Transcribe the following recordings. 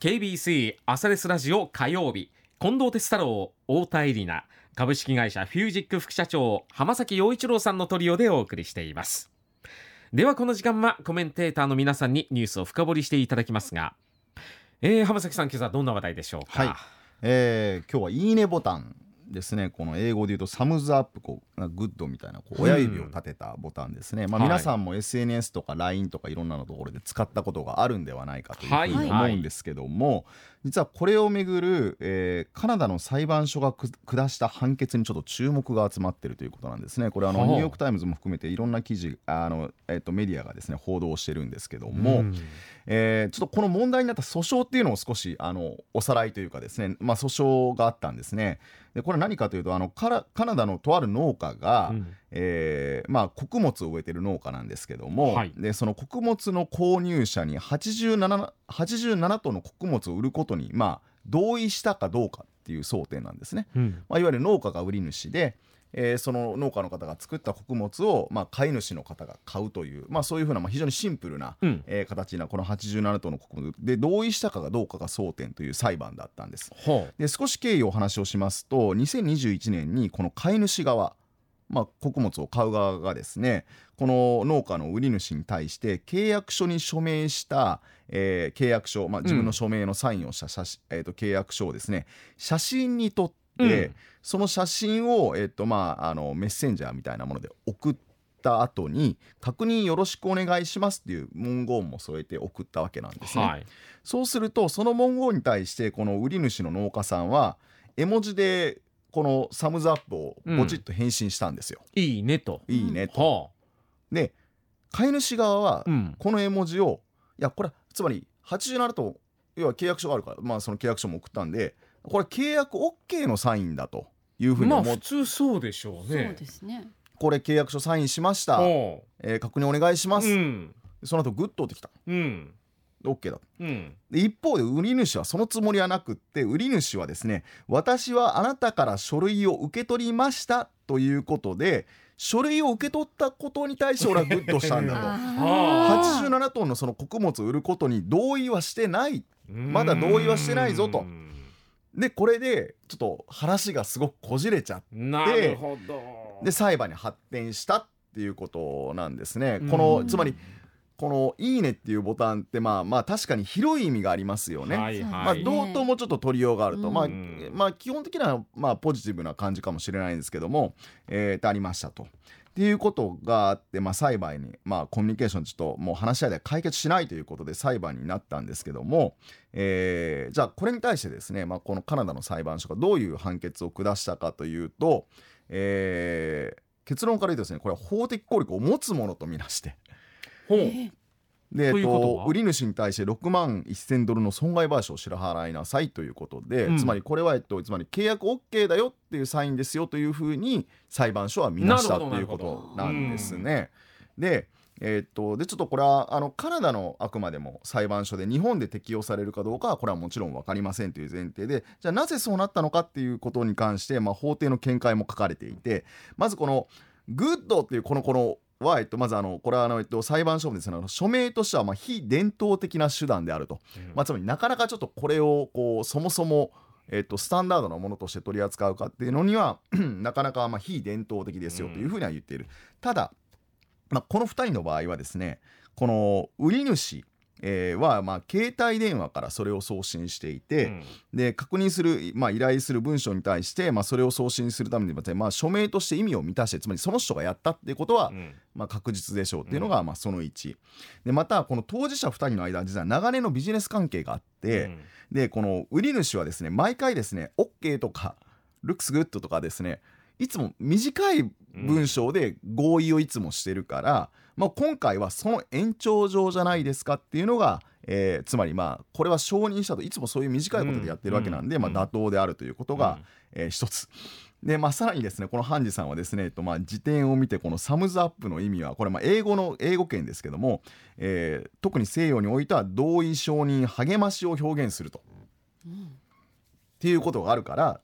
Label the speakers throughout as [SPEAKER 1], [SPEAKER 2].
[SPEAKER 1] KBC 朝レスラジオ火曜日。近藤哲太郎太田恵里奈。株式会社フュージック副社長浜崎陽一郎さんのトリオでお送りしています。ではこの時間はコメンテーターの皆さんにニュースを深掘りしていただきますが、えー、浜崎さん今朝はどんな話題でしょうか、
[SPEAKER 2] はい。えー、今日はいいねボタン。ですねこの英語で言うと thumbs up こうグッドみたいなこう親指を立てたボタンですね、うん、まあ、皆さんも SNS とか LINE とかいろんなのところで使ったことがあるんではないかというふうに思うんですけども、はいはい、実はこれをめぐる、えー、カナダの裁判所が下した判決にちょっと注目が集まっているということなんですね。これあのニューヨーク・タイムズも含めていろんな記事あの、えー、とメディアがですね報道してるんですけども、うん、えー、ちょっとこの問題になった訴訟っていうのを少しあのおさらいというかですね、まあ、訴訟があったんですね。でこれ何かというとあのカナダのとある農家が、うん、えー、まあ、穀物を植えてる農家なんですけども、はい、でその穀物の購入者に 87, 87トンの穀物を売ることに、まあ、同意したかどうかっていう想定なんですね。うん、まあ、いわゆる農家が売り主でえー、その農家の方が作った穀物を、まあ、飼い主の方が買うという、まあ、そういうふうな、まあ、非常にシンプルな、うん、えー、形なこの87頭の穀物で同意したかどうかが争点という裁判だったんです。で少し経緯をお話をしますと2021年にこの飼い主側まあ、穀物を買う側がですねこの農家の売り主に対して契約書に署名した、えー、契約書、まあ、自分の署名のサインをしたえーと、契約書をですね写真に撮って、うん、その写真を、えーとまあ、あのメッセンジャーみたいなもので送った後に確認よろしくお願いしますっていう文言も添えて送ったわけなんですね。はい、そうするとその文言に対してこの売り主の農家さんは絵文字でこのサムズアップをポチッと返信したんですよ。
[SPEAKER 1] うん、いいねと。
[SPEAKER 2] いいねと。はあ、で飼い主側はこの絵文字を、いやこれつまり87トン要は契約書があるから、まあ、その契約書も送ったんでこれ契約 OK のサインだというふうに思
[SPEAKER 1] って、まあ、普通そうでしょうね。
[SPEAKER 3] そうですね。
[SPEAKER 2] これ契約書サインしました、えー、確認お願いします、うん、その後グッとってきた、うん、OK だ、うん、で一方で売り主はそのつもりはなくって売り主はですね私はあなたから書類を受け取りましたということで書類を受け取ったことに対して俺はグッドしたんだと。87トンのその穀物を売ることに同意はしてない。まだ同意はしてないぞと。でこれでちょっと話がすごくこじれちゃって。で裁判に発展したっていうことなんですね。このつまりこの「いいね」っていうボタンってまあまあ確かに広い意味がありますよね。はいはい、まあ、どうともちょっと取りようがあると、うん、まあ、まあ基本的にはまあポジティブな感じかもしれないんですけども、えー、ってありましたと。っていうことがあって、まあ、裁判に、まあ、コミュニケーションちょっともう話し合いで解決しないということで裁判になったんですけども、えー、じゃあこれに対してですね、まあ、このカナダの裁判所がどういう判決を下したかというと、えー、結論から言うとですねこれは法的効力を持つものとみなしてで、えっと、売り主に対して6万1000ドルの損害賠償を支払いなさいということで、うん、つまりこれは、えっと、つまり契約 OK だよっていうサインですよというふうに裁判所は見なしたということなんですね。でえー、っとでちょっとこれはあのカナダのあくまでも裁判所で日本で適用されるかどうかはこれはもちろん分かりませんという前提でじゃあなぜそうなったのかっていうことに関して、まあ、法廷の見解も書かれていてまずこのグッドっていうこのこのは、えっと、まずあのこれはあの、えっと、裁判所もですね署名としてはまあ非伝統的な手段であると、うん、まあ、つまりなかなかちょっとこれをこうそもそもえっと、スタンダードなものとして取り扱うかっていうのには なかなかまあ非伝統的ですよというふうには言っている、うん、ただ、まあ、この2人の場合はですねこの売り主えー、は、まあ、携帯電話からそれを送信していて、うん、で確認する、まあ、依頼する文章に対して、まあ、それを送信するために、まあ、署名として意味を満たしてつまりその人がやったっていうことは、うん、まあ、確実でしょうっていうのが、まあ、その1でまたこの当事者2人の間実は長年のビジネス関係があって、うん、でこの売り主はですね毎回ですね OK とか looks good とかですねいつも短い文章で合意をいつもしてるから、まあ、今回はその延長上じゃないですかっていうのが、えー、つまりまあこれは承認したといつもそういう短いことでやってるわけなんで、まあ、妥当であるということが、えー、一つ。でまあ、さらにですねこのハンジさんはですね、えっとまあ、辞典を見てこのサムズアップの意味はこれまあ英語の英語圏ですけども、えー、特に西洋においては同意承認励ましを表現すると、うん、っていうことがあるから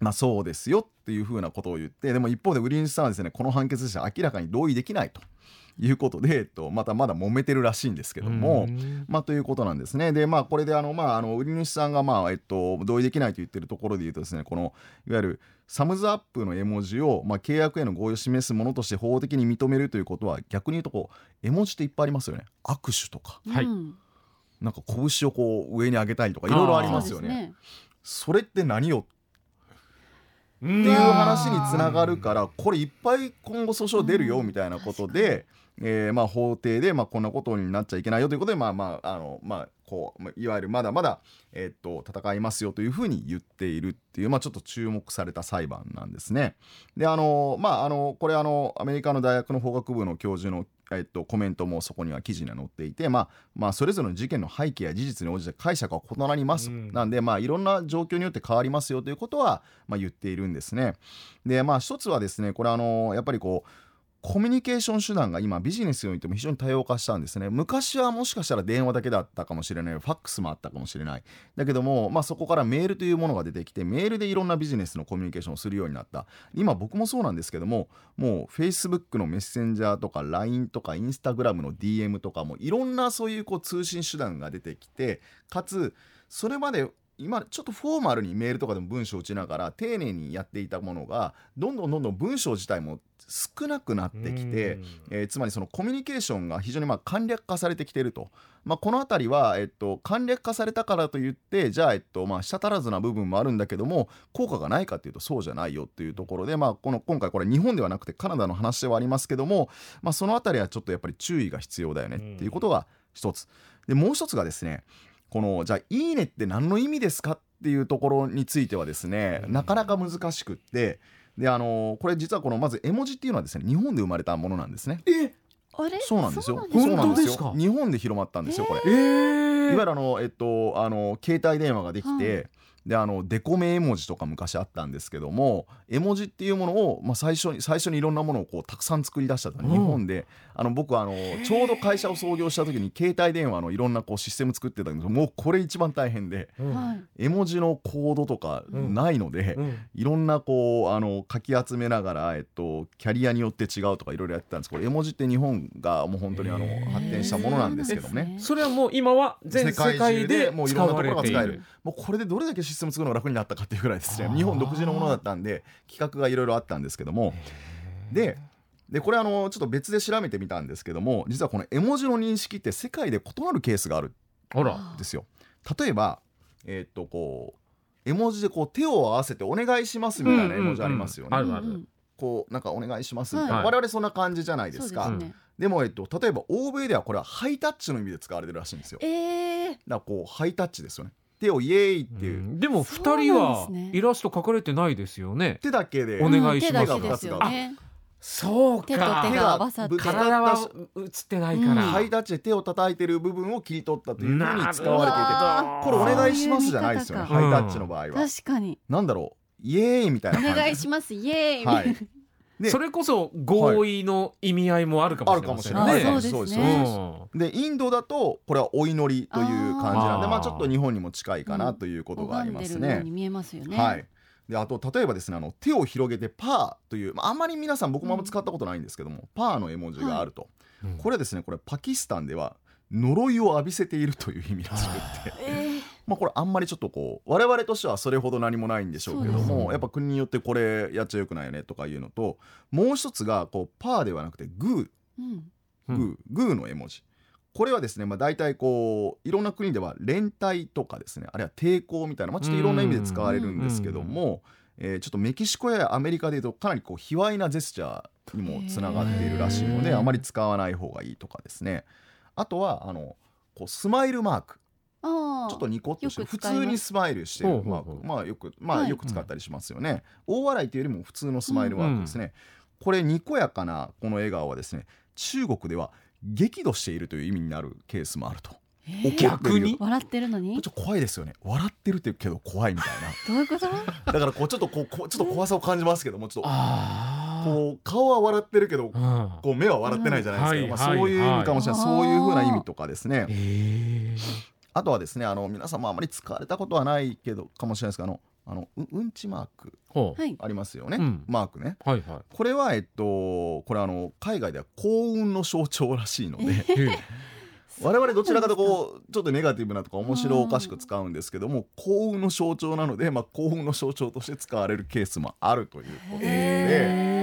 [SPEAKER 2] まあそうですよっていうふうなことを言ってでも一方でウリンさんはですねこの判決で明らかに同意できないと。いうことで、えっと、またまだ揉めてるらしいんですけども、まあ、ということなんですね。で、まあ、これであの、まあ、あの売り主さんが、まあえっと、同意できないと言ってるところで言うとですねこのいわゆるサムズアップの絵文字を、まあ、契約への合意を示すものとして法的に認めるということは逆に言うとこう絵文字っていっぱいありますよね握手とか、
[SPEAKER 1] はい、
[SPEAKER 2] なんか拳をこう上に上げたりとかいろいろありますよね。ねそれって何よっていう話につながるからこれいっぱい今後訴訟出るよみたいなことで、えー、まあ法廷でまあこんなことになっちゃいけないよということでまあまああのまあこういわゆるまだまだ、えー、っと戦いますよというふうに言っているっていう、まあ、ちょっと注目された裁判なんですね。であのまああのこれあのアメリカの大学の法学部の教授のえっと、コメントもそこには記事には載っていて、まあ、まあそれぞれの事件の背景や事実に応じて解釈は異なります、うん、なんで、まあ、いろんな状況によって変わりますよということは、まあ、言っているんですね。でまあ一つはですねこれあのやっぱりこうコミュニケーション手段が今ビジネスにおいても非常に多様化したんですね。昔はもしかしたら電話だけだったかもしれない。ファックスもあったかもしれない。だけども、まあ、そこからメールというものが出てきてメールでいろんなビジネスのコミュニケーションをするようになった。今僕もそうなんですけどももう Facebook のメッセンジャーとか LINE とか Instagram の DM とかもいろんなそういうこう通信手段が出てきてかつそれまで今ちょっとフォーマルにメールとかでも文章を打ちながら丁寧にやっていたものがどんどんどんどん文章自体も少なくなってきて、えー、つまりそのコミュニケーションが非常にまあ簡略化されてきていると、まあ、この辺りは、えっと、簡略化されたからといってじゃあ、えっとまあ、らずな部分もあるんだけども効果がないかっていうとそうじゃないよっていうところで、まあ、この今回これ日本ではなくてカナダの話ではありますけども、まあ、その辺りはちょっとやっぱり注意が必要だよねっていうことが一つ。でもう一つがですねこのじゃあ「いいね」って何の意味ですかっていうところについてはですね、なかなか難しくってであのこれ実はこのまず絵文字っていうのはですね日本で生まれたものなんですね。
[SPEAKER 3] え？
[SPEAKER 2] あれ？そうなんですよ。そうなんですよ。日本で広まったんですよこれ。えー、いわゆるあのえっとあの携帯電話ができて。はいであのデコメ絵文字とか昔あったんですけども絵文字っていうものを、まあ、最初に最初にいろんなものをこうたくさん作り出したと日本で。あの僕はあのちょうど会社を創業した時に携帯電話のいろんなこうシステム作ってたんです。けどもうこれ一番大変で、うん、絵文字のコードとかないので、うん。うん、いろんなこうあのかき集めながら、えっと、キャリアによって違うとかいろいろやってたんですけど絵文字って日本がもう本当にあの発展したものなんですけどね。
[SPEAKER 1] それはもう今は全世界でもういろんなところが使える。
[SPEAKER 2] もうこれでどれだけシステム作るのが楽になったかっていうぐらいですね。日本独自のものだったんで企画がいろいろあったんですけども。ででこれあのちょっと別で調べてみたんですけども実はこの絵文字の認識って世界で異なるケースがあるんですよ。例えばえー、っとこう絵文字でこう手を合わせて「お願いします」みたいな絵文字ありますよね。こうなんかお願いしますみたいな、はい、我々そんな感じじゃないですか。でね、でも、えっと、例えば欧米ではこれはハイタッチの意味で使われてるらしいんですよ。えー、だからこうハイタッチですよね。手をイエーイっていう、う
[SPEAKER 1] ん、でも二人はイラスト描かれてないですよね。
[SPEAKER 2] 手だけで。
[SPEAKER 1] お願いします、
[SPEAKER 3] うん、ね、
[SPEAKER 1] そうか。手と
[SPEAKER 3] 手が合わさって。
[SPEAKER 1] 体は映ってないから、
[SPEAKER 2] ハイタッチで手を叩いてる部分を切り取ったというふうに使われていて。これお願いしますじゃないですよね。ハイタッチの場合は。
[SPEAKER 3] 確かに。
[SPEAKER 2] なんだろう。イエーイみたいな
[SPEAKER 3] お願いします。イエーイ、はい
[SPEAKER 1] それこそ合意の意味合いもあるかもしれませんね。はい、
[SPEAKER 2] そうですね。でインドだとこれはお祈りという感じなんでまあちょっと日本にも近いかなということがありますね。
[SPEAKER 3] うん、見えますよね。
[SPEAKER 2] はい。であと例えばですねあの手を広げてパーという、まあ、あんまり皆さん僕もあんま使ったことないんですけども、うん、パーの絵文字があると、はい、これはですねこれパキスタンでは呪いを浴びせているという意味らしくって、えー、まあこれあんまりちょっとこう我々としてはそれほど何もないんでしょうけども、やっぱ国によってこれやっちゃよくないよねとかいうのともう一つがこうパーではなくてグー、うん、グー。グーの絵文字。これはですね、まあ、大体こういろんな国では連帯とかですねあるいは抵抗みたいな、まあ、ちょっといろんな意味で使われるんですけども、えー、ちょっとメキシコやアメリカでいうとかなりこう卑猥なジェスチャーにもつながっているらしいのであまり使わない方がいいとかですね。あとはあのこうスマイルマークちょっとニコッとして普通にスマイルしてる。まあよくまあよく使ったりしますよね、大笑いというよりも普通のスマイルマークですね、これにこやかなこの笑顔はですね中国では激怒しているという意味になるケースもあると。
[SPEAKER 1] 逆に？
[SPEAKER 3] 笑ってるのに？
[SPEAKER 2] ちょっと怖いですよね。笑ってるってけど怖いみたい
[SPEAKER 3] な。どういうこと？
[SPEAKER 2] だからこうちょっとこうちょっと怖さを感じますけどもちょっとこう顔は笑ってるけど、こう目は笑ってないじゃないですか、まあ、そういう意味かもしれない、そういうふうな意味とかですねあとはですねあの皆さんもあまり使われたことはないけどかもしれないですけどあのあのううんちマーク
[SPEAKER 3] はい。
[SPEAKER 2] ありますよね、
[SPEAKER 1] うん。
[SPEAKER 2] マークね。
[SPEAKER 1] はいは
[SPEAKER 2] これはえっとこれあの海外では幸運の象徴らしいので
[SPEAKER 1] いへ。
[SPEAKER 2] 我々どちらかとこうちょっとネガティブなとか面白おかしく使うんですけども幸運の象徴なので、まあ、幸運の象徴として使われるケースもあるということで、
[SPEAKER 1] え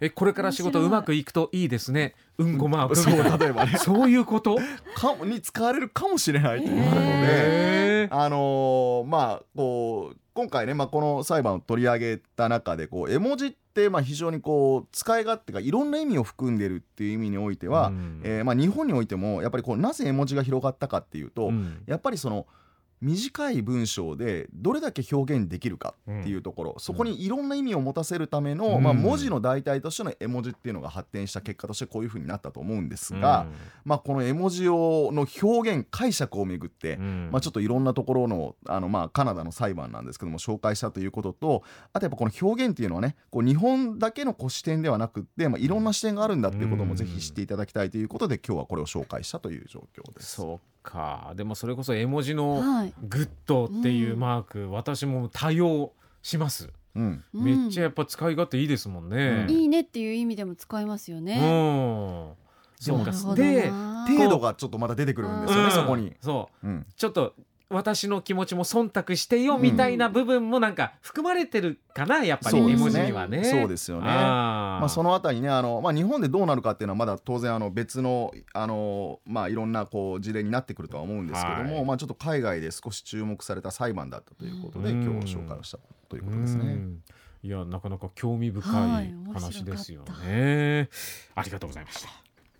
[SPEAKER 1] えこれから仕事うまくいくといいですね。うんこマーク
[SPEAKER 2] そう例えばね。
[SPEAKER 1] そういうこと？
[SPEAKER 2] かもに使われるかもしれないという。ことで、あのーまあこう今回ね、まあ、この裁判を取り上げた中でこう絵文字ってまあ非常にこう使い勝手がいろんな意味を含んでるっていう意味においては、
[SPEAKER 1] うん。
[SPEAKER 2] えーまあ、日本においてもやっぱりこうなぜ絵文字が広がったかっていうと、
[SPEAKER 1] うん。
[SPEAKER 2] やっぱりその短い文章でどれだけ表現できるかっていうところ、そこにいろんな意味を持たせるための、
[SPEAKER 1] うん。
[SPEAKER 2] まあ、文字の代替としての絵文字っていうのが発展した結果としてこういうふうになったと思うんですが、まあ、この絵文字をの表現解釈をめぐって、
[SPEAKER 1] うん。
[SPEAKER 2] まあ、ちょっといろんなところのあの、まあ、カナダの裁判なんですけども紹介したということとあとやっぱこの表現っていうのはねこう日本だけのこう視点ではなくって、まあ、いろんな視点があるんだっていうこともぜひ知っていただきたいということで今日はこれを紹介したという状況です。
[SPEAKER 1] そうか。でもそれこそ絵文字の
[SPEAKER 3] はい。
[SPEAKER 1] グッドっていうマーク、私も多用します、
[SPEAKER 2] うん。
[SPEAKER 3] うん
[SPEAKER 1] めっちゃやっぱ使い勝手いいですもんね、
[SPEAKER 3] いいねっていう意味でも使えますよ
[SPEAKER 1] う
[SPEAKER 3] ね。
[SPEAKER 1] んそうかで
[SPEAKER 3] な。
[SPEAKER 2] 程度がちょっとまた出てくるんですよね、
[SPEAKER 1] うん。
[SPEAKER 2] そこに。
[SPEAKER 1] そう。
[SPEAKER 2] うん。
[SPEAKER 1] ちょっと私の気持ちも忖度してよみたいな部分もなんか含まれてるかなやっぱり絵文字にはね。
[SPEAKER 2] そうですよね。
[SPEAKER 1] あー
[SPEAKER 2] まあ、そのあたりねあの、まあ、日本でどうなるかっていうのはまだ当然あの別のあの、まあ、いろんなこう事例になってくるとは思うんですけども、
[SPEAKER 1] はい
[SPEAKER 2] まあ、ちょっと海外で少し注目された裁判だったということで、
[SPEAKER 1] うん
[SPEAKER 2] 今日紹介をしたということですね。
[SPEAKER 1] うんいやなかなか興味深
[SPEAKER 3] はい
[SPEAKER 1] 話ですよね。ありがとうございました。